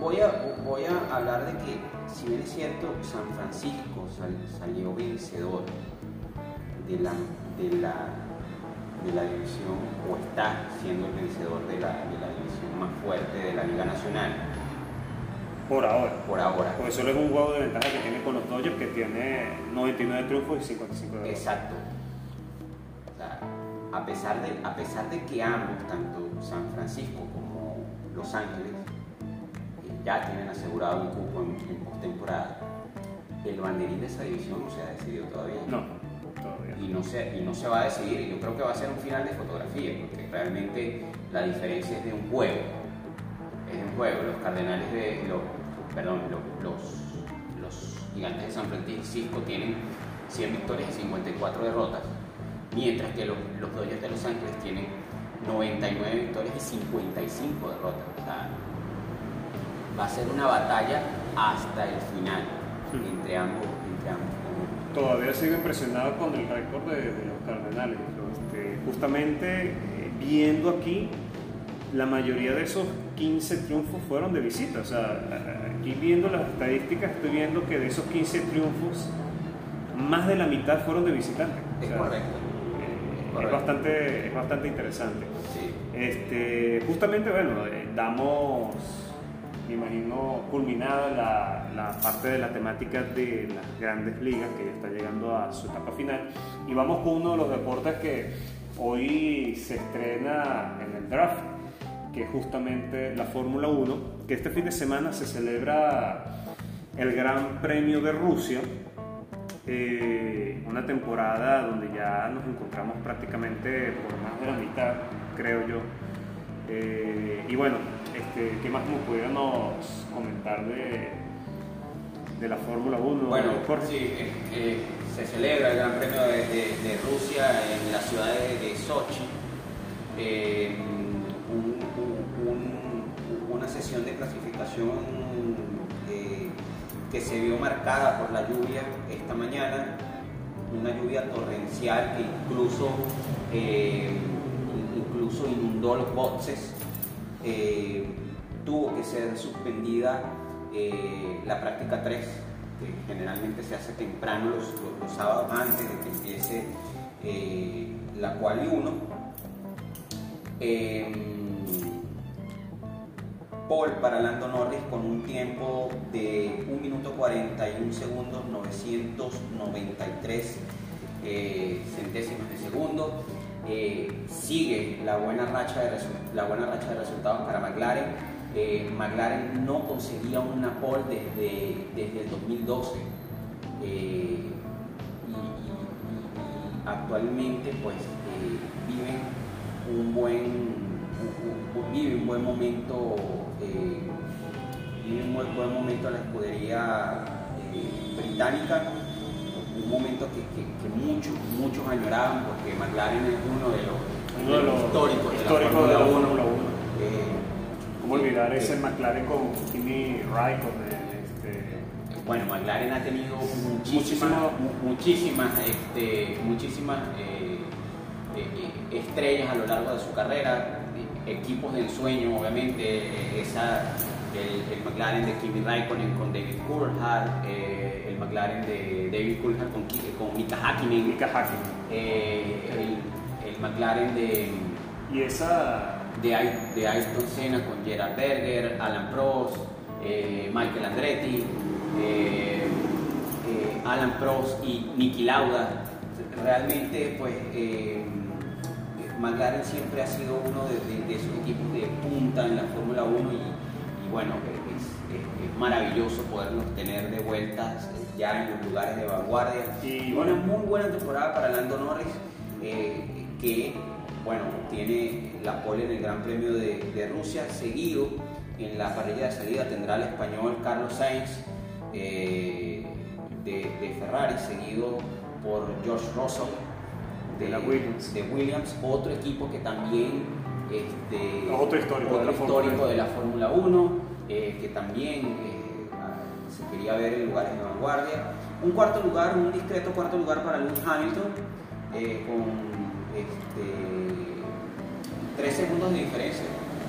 voy, a, voy a hablar de que, si bien es cierto, San Francisco sal, salió vencedor de la, de la de la división o está siendo el vencedor de la, de la división más fuerte de la Liga Nacional. Por ahora. Por ahora. Porque solo es un juego de ventaja que tiene con los Dodgers, que tiene 99 triunfos y 55 derrotas. Exacto. O sea, a pesar, de, a pesar de que ambos, tanto San Francisco como Los Ángeles, ya tienen asegurado un cupo en, en postemporada, el banderín de esa división no se ha decidido todavía. No. Todavía. y no, se, y no se va a decidir. Y yo creo que va a ser un final de fotografía, porque realmente la diferencia es de un juego. Es de un juego. Los Cardenales de. Los, perdón, los, los, los Gigantes de San Francisco tienen 100 victorias y 54 derrotas, mientras que los, los Dodgers de Los Ángeles tienen 99 victorias y 55 derrotas. O sea, va a ser una batalla hasta el final entre ambos, entre ambos todavía sigo impresionado con el récord de, de, los Cardenales. Este, justamente eh, viendo aquí, la mayoría de esos 15 triunfos fueron de visita. O sea, aquí viendo las estadísticas, estoy viendo que de esos 15 triunfos, más de la mitad fueron de visitantes. Es o sea, correcto. eh, Es, bastante, es bastante interesante. Sí. Este, justamente, bueno, eh, damos me imagino culminada la, la, parte de la temática de las grandes ligas que ya está llegando a su etapa final. Y vamos con uno de los deportes que hoy se estrena en el draft que es justamente la Fórmula 1 que este fin de semana se celebra el Gran Premio de Rusia eh, una temporada donde ya nos encontramos prácticamente por más de la mitad creo yo eh, y bueno, este, ¿qué más nos pudiéramos comentar de, de la Fórmula 1? Bueno, Jorge? sí, eh, eh, se celebra el Gran Premio de, de, de, Rusia en la ciudad de, Sochi. Eh, un, un, una sesión de clasificación eh, que se vio marcada por la lluvia esta mañana, una lluvia torrencial que incluso eh, incluso inundó los boxes, eh, tuvo que ser suspendida eh, la práctica 3, que generalmente se hace temprano los, los, los sábados antes de que empiece eh, la quali 1. Paul para Lando Norris con un tiempo de 1 minuto 41 segundos 993 centésimos de segundo. Eh, sigue la buena, racha de la buena racha de resultados para McLaren. Eh, McLaren no conseguía una pole desde, desde el 2012 eh, y, actualmente pues vive un buen vive un buen momento vive un buen, buen, momento la escudería británica un momento que, que, que, muchos, muchos añoraban porque McLaren es uno de los, uno de los históricos, de la Fórmula 1. 1. Eh, ¿Cómo olvidar ese McLaren con Kimi Raikkonen? Este... Bueno, McLaren ha tenido muchísimas, muchísimas, este, muchísimas eh, eh, estrellas a lo largo de su carrera, equipos del sueño, obviamente, esa, el, McLaren de Kimi Raikkonen con David Coulthard, eh, el McLaren de David Coulthard con, con Mika Hakkinen, Mika Hakkinen. el, el McLaren de... Y esa de, de Ayrton Senna con Gerard Berger, Alan Prost, eh, Michael Andretti, eh, eh, Alan Prost y Niki Lauda. Realmente, pues, McLaren siempre ha sido uno de, esos equipos de punta en la Fórmula 1 y, bueno, es, maravilloso poderlos tener de vuelta ya en los lugares de vanguardia. Y una muy buena temporada para Lando Norris, que bueno, tiene la pole en el Gran Premio de, Rusia, seguido en la parrilla de salida tendrá el español Carlos Sainz eh, de, Ferrari, seguido por George Russell de, la Williams. de Williams, otro equipo que también este, otro histórico, de, la Fórmula 1, eh, que también eh, se quería ver en lugares de vanguardia. Un cuarto lugar, un discreto cuarto lugar para Lewis Hamilton, con este, tres segundos de diferencia,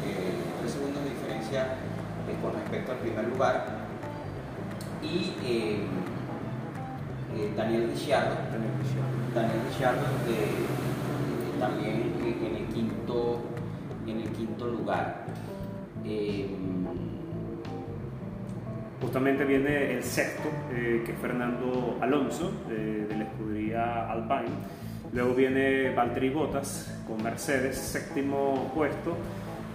eh, tres segundos de diferencia eh, con respecto al primer lugar. Y eh, Daniel Ricciardo, Daniel Ricciardo también en el quinto, en el quinto lugar. Justamente viene el sexto, que es Fernando Alonso, de la escudería Alpine Luego viene Valtteri Bottas con Mercedes, séptimo puesto.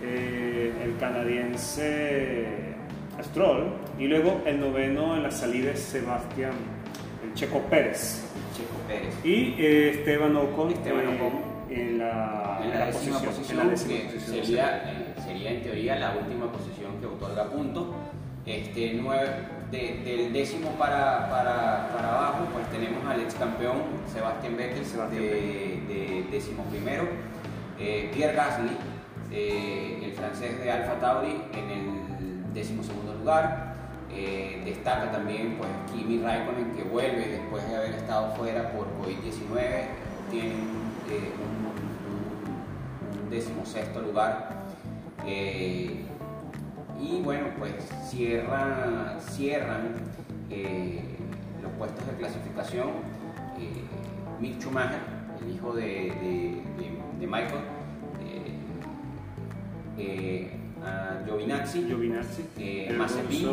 Eh, el canadiense Stroll. Y luego el noveno en la salida es Sebastián, el Checo Pérez. Checo Pérez. Y eh, Esteban Ocon. Esteban eh, Ocon. En la, en la, décima posición, sería, sería en teoría la última posición que otorga puntos. Este, nueve, del décimo para, para, para, abajo, pues tenemos al ex campeón Sebastián Vettel, de, décimo primero, eh, Pierre Gasly, eh, el francés de Alfa Tauri, en el décimo segundo lugar. Eh, destaca también pues, Kimi Raikkonen que vuelve después de haber estado fuera por COVID-19, tiene un, décimo sexto lugar. Y bueno, pues cierran, cierran eh, los puestos de clasificación eh, Mick Schumacher, el hijo de, Michael, eh, Giovinazzi, Giovinazzi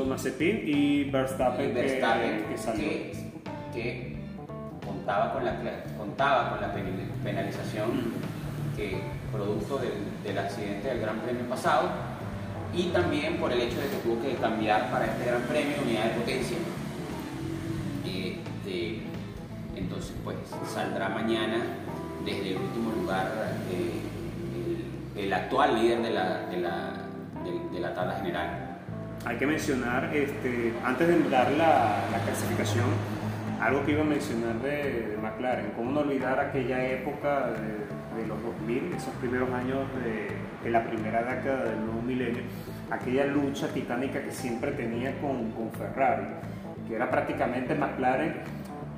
Mazepin, y Verstappen, que, contaba, con la, contaba con la penalización que producto del, del accidente del Gran Premio pasado y también por el hecho de que tuvo que cambiar para este gran premio unidad de potencia. Este, entonces, pues saldrá mañana desde el último lugar eh, el, actual líder de la, de, la, de, la, tabla general. Hay que mencionar, este, antes de dar la, la clasificación, algo que iba a mencionar de, de McLaren, cómo no olvidar aquella época de de los 2000, esos primeros años de, la primera década del nuevo milenio, aquella lucha titánica que siempre tenía con, con, Ferrari, que era prácticamente McLaren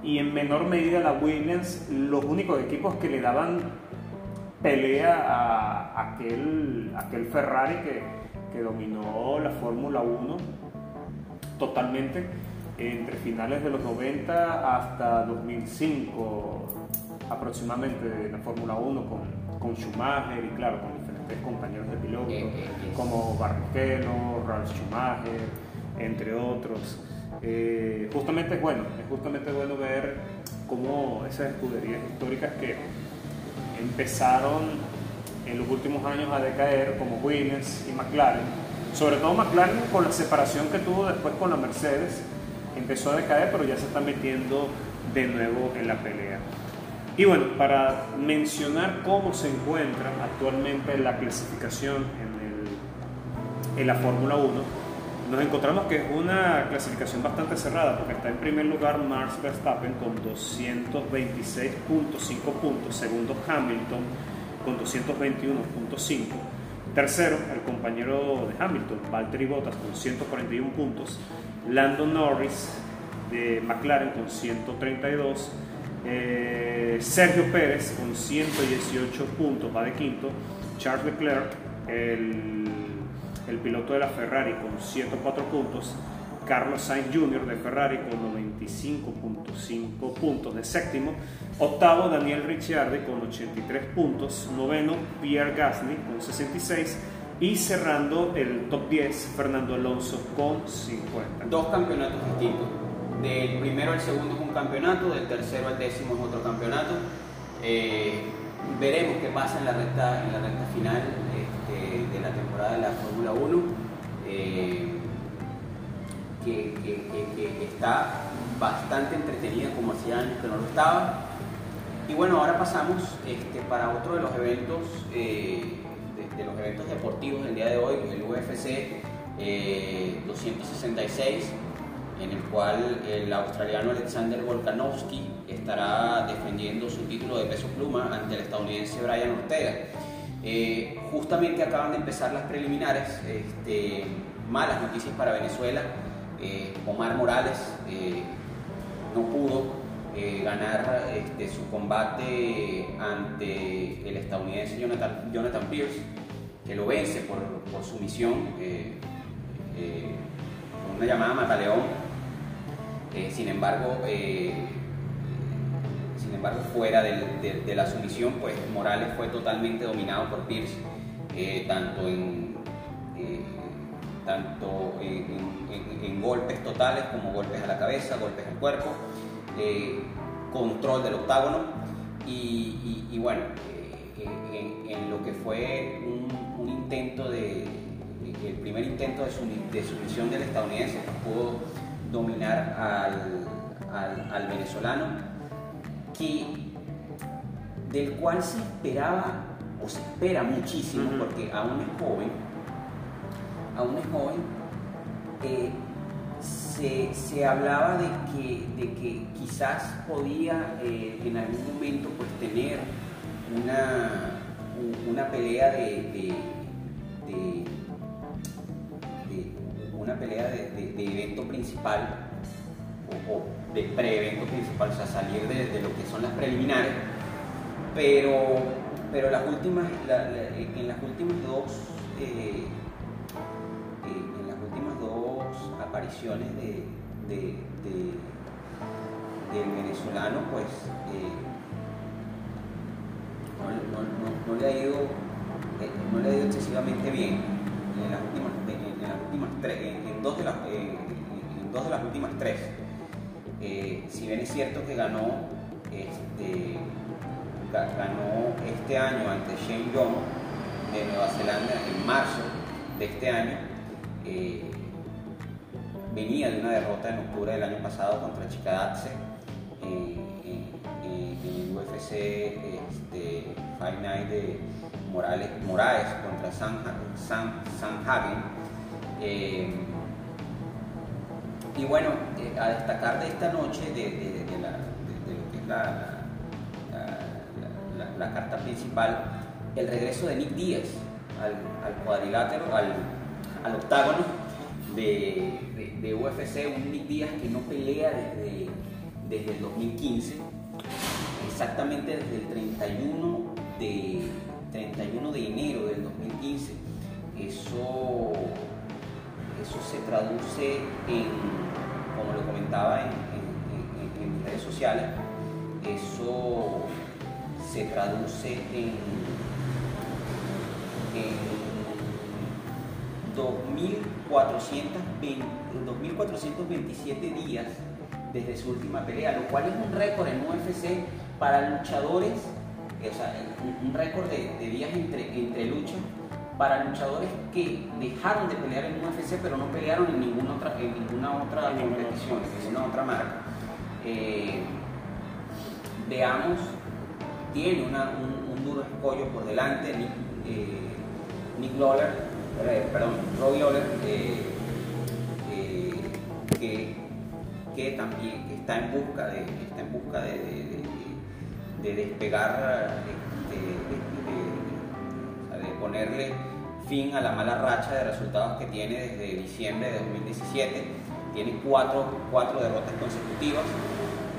y en menor medida la Williams, los únicos equipos que le daban pelea a aquel, aquel Ferrari que, que dominó la Fórmula 1 totalmente entre finales de los 90 hasta 2005 aproximadamente de la Fórmula 1 con, con, Schumacher y claro, con diferentes compañeros de piloto, eh, eh, como Barrichello, Ralf Schumacher, entre otros. Eh, justamente es bueno, es justamente bueno ver cómo esas escuderías históricas que empezaron en los últimos años a decaer, como Williams y McLaren, sobre todo McLaren con la separación que tuvo después con la Mercedes, empezó a decaer, pero ya se está metiendo de nuevo en la pelea. Y bueno, para mencionar cómo se encuentra actualmente la clasificación en, la Fórmula 1, nos encontramos que es una clasificación bastante cerrada, porque está en primer lugar Max Verstappen con 226.5 puntos, segundo Hamilton con 221.5, Tercero, el compañero de Hamilton, Valtteri Bottas, con 141 puntos. Lando Norris de McLaren con 132. Eh, Sergio Pérez con 118 puntos, va de quinto. Charles Leclerc, el, el piloto de la Ferrari, con 104 puntos. Carlos Sainz Jr. de Ferrari con 95.5 puntos de séptimo. Octavo, Daniel Ricciardi con 83 puntos. Noveno, Pierre Gasly con 66. Y cerrando el top 10, Fernando Alonso con 50. Dos campeonatos distintos. Del primero al segundo es un campeonato, del tercero al décimo es otro campeonato. Eh, veremos qué pasa en la recta, final este, de la temporada de la Fórmula 1. Eh, que, está bastante entretenida como hacía años que no lo estaba. Y bueno, ahora pasamos este, para otro de los eventos, eh, de, los eventos deportivos del día de hoy, el UFC 266, eh, en el cual el australiano Alexander Volkanovski estará defendiendo su título de peso pluma ante el estadounidense Brian Ortega. Eh, justamente acaban de empezar las preliminares, este, malas noticias para Venezuela. Omar Morales no pudo eh, ganar este, su combate ante el estadounidense Jonathan, Pierce, que lo vence por, por sumisión, eh, eh, una llamada Mataleón. Sin embargo, sin embargo, fuera de, la sumisión, pues Morales fue totalmente dominado por Pierce, tanto en tanto en, golpes totales como golpes a la cabeza, golpes al cuerpo control del octágono y, bueno, eh, en, lo que fue un, intento de, el primer intento de, sumisión del estadounidense pudo dominar al, venezolano, que, del cual se esperaba o se espera muchísimo, porque aún es joven, aún es joven, eh, se, hablaba de que, de que quizás podía eh, en algún momento pues, tener una, una pelea de, de, evento principal o, de pre-evento principal, o sea, salir de, lo que son las preliminares, pero, pero las últimas, en las últimas dos eh, apariciones de, del venezolano, pues eh, no, le ha ido, eh, no le ha ido excesivamente bien en las últimas, en, tres, en, dos de las, en últimas tres. Eh, si bien es cierto que ganó este, ganó este año ante Shane Young de Nueva Zelanda en marzo de este año, venía de una derrota en octubre del año pasado contra Chikadze en, el UFC este, Night de Morales, Moraes contra San, San, Hagen. Eh, y bueno, eh, a destacar de esta noche de, lo que es la, la, carta principal, el regreso de Nick Díaz al, cuadrilátero, al, octágono de, de, UFC, un Nick Díaz que no pelea desde, desde el 2015, exactamente desde el 31 de, 31 de enero del 2015. Eso, eso se traduce en, como lo comentaba en, en, redes sociales, eso se traduce en, en 2.427 días desde su última pelea, lo cual es un récord en UFC para luchadores, o sea, un, récord de, días entre, entre luchas para luchadores que dejaron de pelear en UFC pero no pelearon en ninguna otra, en ninguna otra competición, en ninguna otra marca. Eh, veamos, tiene un, duro escollo por delante, Nick, eh, Nick Lawler eh, perdón, Robbie Lawler, eh, eh, que, también está en busca de, está en busca de, despegar, de, ponerle fin a la mala racha de resultados que tiene desde diciembre de 2017. Tiene cuatro, cuatro derrotas consecutivas.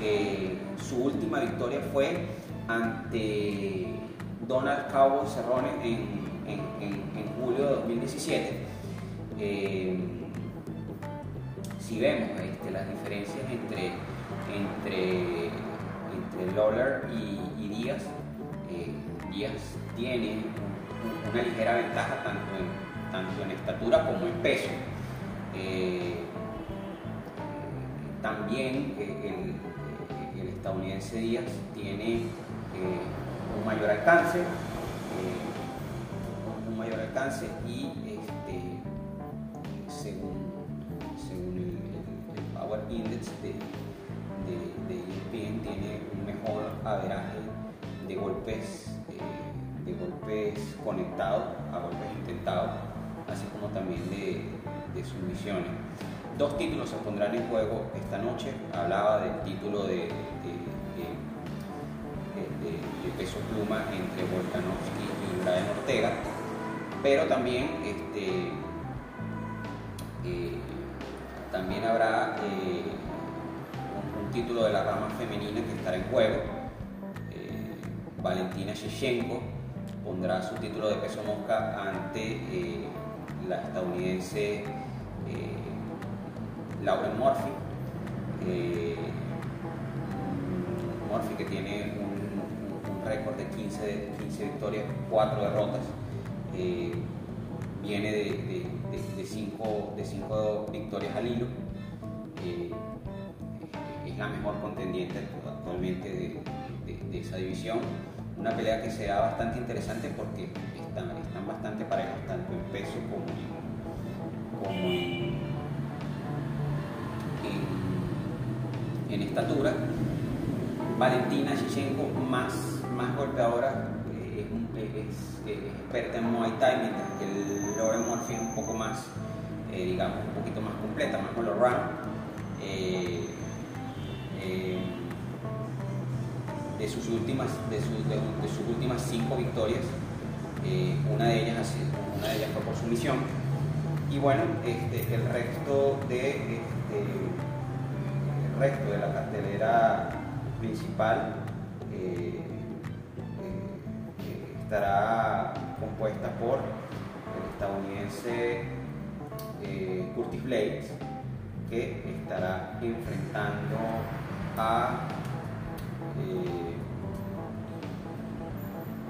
Eh, su última victoria fue ante Donald Cabo Cerrone en, julio de 2017. Eh, si vemos este, las diferencias entre, entre, entre Lawler y, Díaz, eh, Díaz tiene una ligera ventaja tanto en, tanto en estatura como en peso. Eh, también el, estadounidense Díaz tiene eh, un mayor alcance, eh, un mayor alcance y este, según, el, Power Index de, de, ESPN tiene un mejor averaje de golpes, eh, de golpes conectados a golpes intentados, así como también de, de. Dos títulos se pondrán en juego esta noche. Hablaba del título de, peso pluma entre Volkanovski y Brian Ortega, pero también, este, eh, también habrá eh, un, título de la rama femenina que estará en juego. Eh, Valentina Shevchenko pondrá su título de peso mosca ante la estadounidense Lauren Murphy. Eh, Murphy que tiene un, récord de 15, 15, victorias, 4 derrotas. Eh, viene de 5 de, cinco, victorias al hilo. Eh, es la mejor contendiente actualmente de, esa división. Una pelea que será bastante interesante porque están, están bastante parejos tanto en peso como como en en estatura. Valentina Shichenko, más, más golpeadora, eh, es, experta en Muay Thai, mientras que el Lauren Murphy es un poco más, eh, digamos, un poquito más completa, más con los eh, de, sus últimas, de, de, sus últimas cinco victorias, una, de ellas, una de ellas fue por sumisión. Y bueno, este, el resto de este, resto de la cartelera principal eh, eh, estará compuesta por el estadounidense eh, Curtis Blades, que estará enfrentando a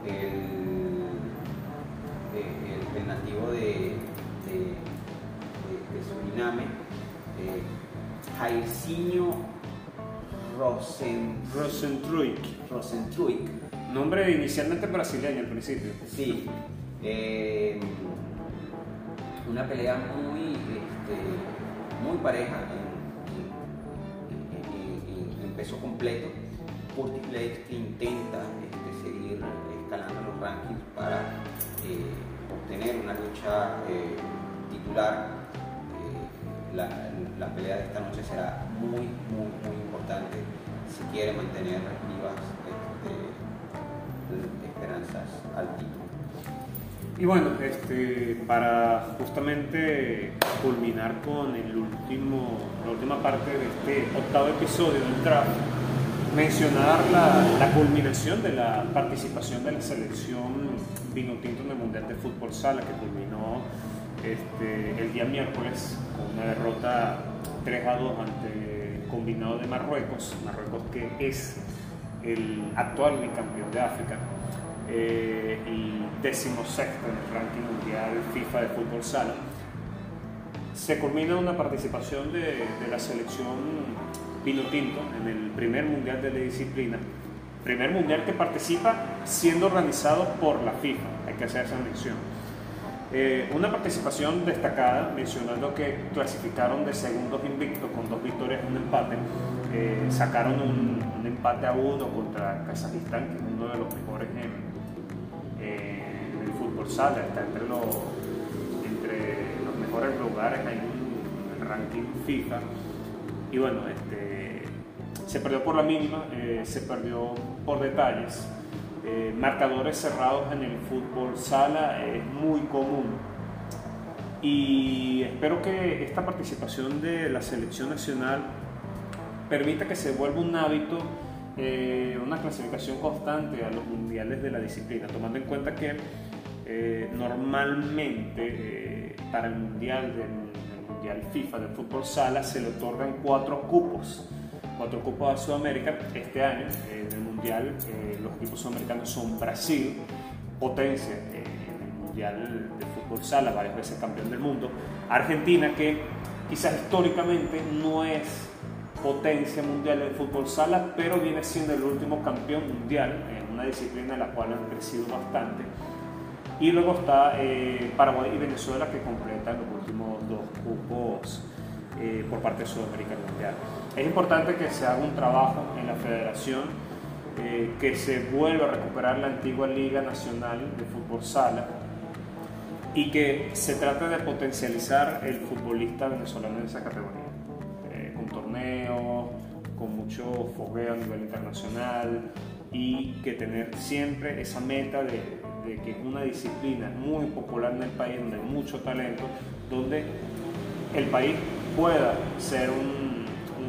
el, nativo de, de, de Suriname, Jairzinho Rosen... Rosentruik. Rosentruik. Nombre inicialmente brasileño al principio. Sí. Eh, una pelea muy, este, muy pareja en, peso completo. Curtis que intenta este, seguir escalando los rankings para eh, obtener una lucha eh, titular la, la, pelea de esta noche será muy, muy, muy importante si quiere mantener vivas este, esperanzas al título. Y bueno, este, para justamente culminar con el último, la última parte de este octavo episodio del draft, mencionar la, culminación de la participación de la selección vino tinto en el Mundial de Fútbol Sala que culminó este, el día miércoles con una derrota 3 a 2 ante el combinado de Marruecos, Marruecos que es el actual campeón de África eh, y décimo sexto en el ranking mundial FIFA de fútbol sala. Se culmina una participación de, de la selección Pino Tinto en el primer mundial de la disciplina, primer mundial que participa siendo organizado por la FIFA, hay que hacer esa mención eh, una participación destacada, mencionando que clasificaron de segundos invictos con dos victorias y un empate. Eh, sacaron un, empate a uno contra Kazajistán, que es uno de los mejores en, el fútbol sala, está entre los, entre los mejores lugares en el ranking FIFA. Y bueno, este, se perdió por la mínima, eh, se perdió por detalles. Eh, marcadores cerrados en el fútbol sala es muy común y espero que esta participación de la selección nacional permita que se vuelva un hábito, eh, una clasificación constante a los mundiales de la disciplina, tomando en cuenta que normalmente para el mundial del, mundial FIFA de fútbol sala se le otorgan cuatro cupos, cuatro cupos a Sudamérica. Este año en el mundial los equipos sudamericanos son Brasil, potencia en el mundial de fútbol sala, varias veces campeón del mundo, Argentina que quizás históricamente no es potencia mundial en fútbol sala, pero viene siendo el último campeón mundial en una disciplina en la cual han crecido bastante. Y luego está eh, Paraguay y Venezuela que completan los últimos cupos eh, por parte de Sudamérica Mundial. Es importante que se haga un trabajo en la federación, eh, que se vuelva a recuperar la antigua Liga Nacional de Fútbol Sala y que se trate de potencializar el futbolista venezolano en esa categoría torneos, con mucho fogueo a nivel internacional y que tener siempre esa meta de, que es una disciplina muy popular en el país, donde hay mucho talento, donde el país pueda ser un,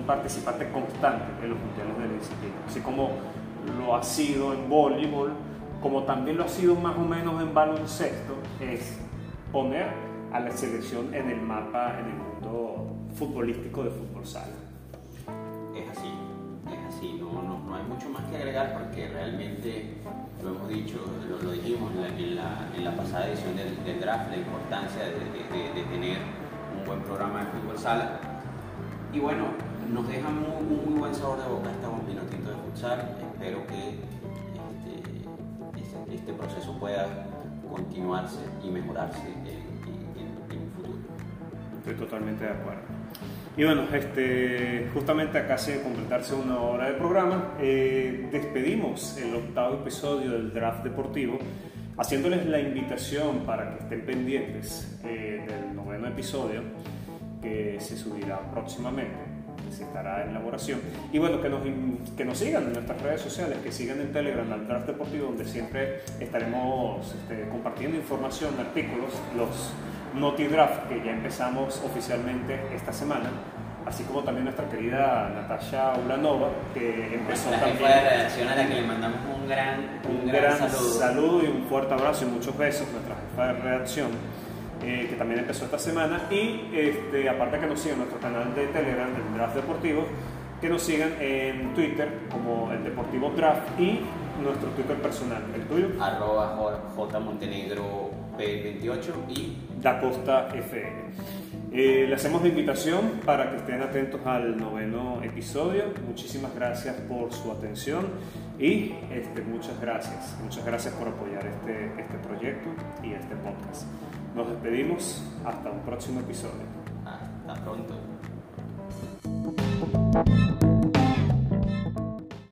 participante constante en los mundiales de la disciplina, así como lo ha sido en voleibol, como también lo ha sido más o menos en baloncesto, es poner a la selección en el mapa en el mundo futbolístico de fútbol sala. Es así, es así, no, no, hay mucho más que agregar porque realmente lo hemos dicho, lo, dijimos en la, pasada edición del, draft, la importancia de, tener buen programa de fútbol sala. Y bueno, nos deja un muy, buen sabor de boca un minutito de futsal. Espero que este, este, este, proceso pueda continuarse y mejorarse Estoy totalmente de acuerdo. Y bueno, este, justamente acá se completarse una hora de programa, eh, despedimos el octavo episodio del Draft Deportivo, haciéndoles la invitación para que estén pendientes eh, episodio que se subirá próximamente, que se estará en elaboración. Y bueno, que nos, que nos sigan en nuestras redes sociales, que sigan en Telegram al Draft Deportivo, donde siempre estaremos este, compartiendo información, artículos, los NotiDraft, que ya empezamos oficialmente esta semana, así como también nuestra querida Natasha Ulanova, que empezó la también. de redacción a la que le mandamos un gran, un, gran, saludo. y un fuerte abrazo y muchos besos, nuestra jefa de redacción. Eh, que también empezó esta semana y este, aparte que nos sigan nuestro canal de Telegram del Draft Deportivo que nos sigan en Twitter como el Deportivo Draft y nuestro Twitter personal, el tuyo. Arroba J Montenegro P28 y Da Costa FM. Eh, le hacemos la invitación para que estén atentos al noveno episodio. Muchísimas gracias por su atención y este, muchas gracias. Muchas gracias por apoyar este, este proyecto y este podcast. Nos despedimos hasta un próximo episodio. Hasta pronto.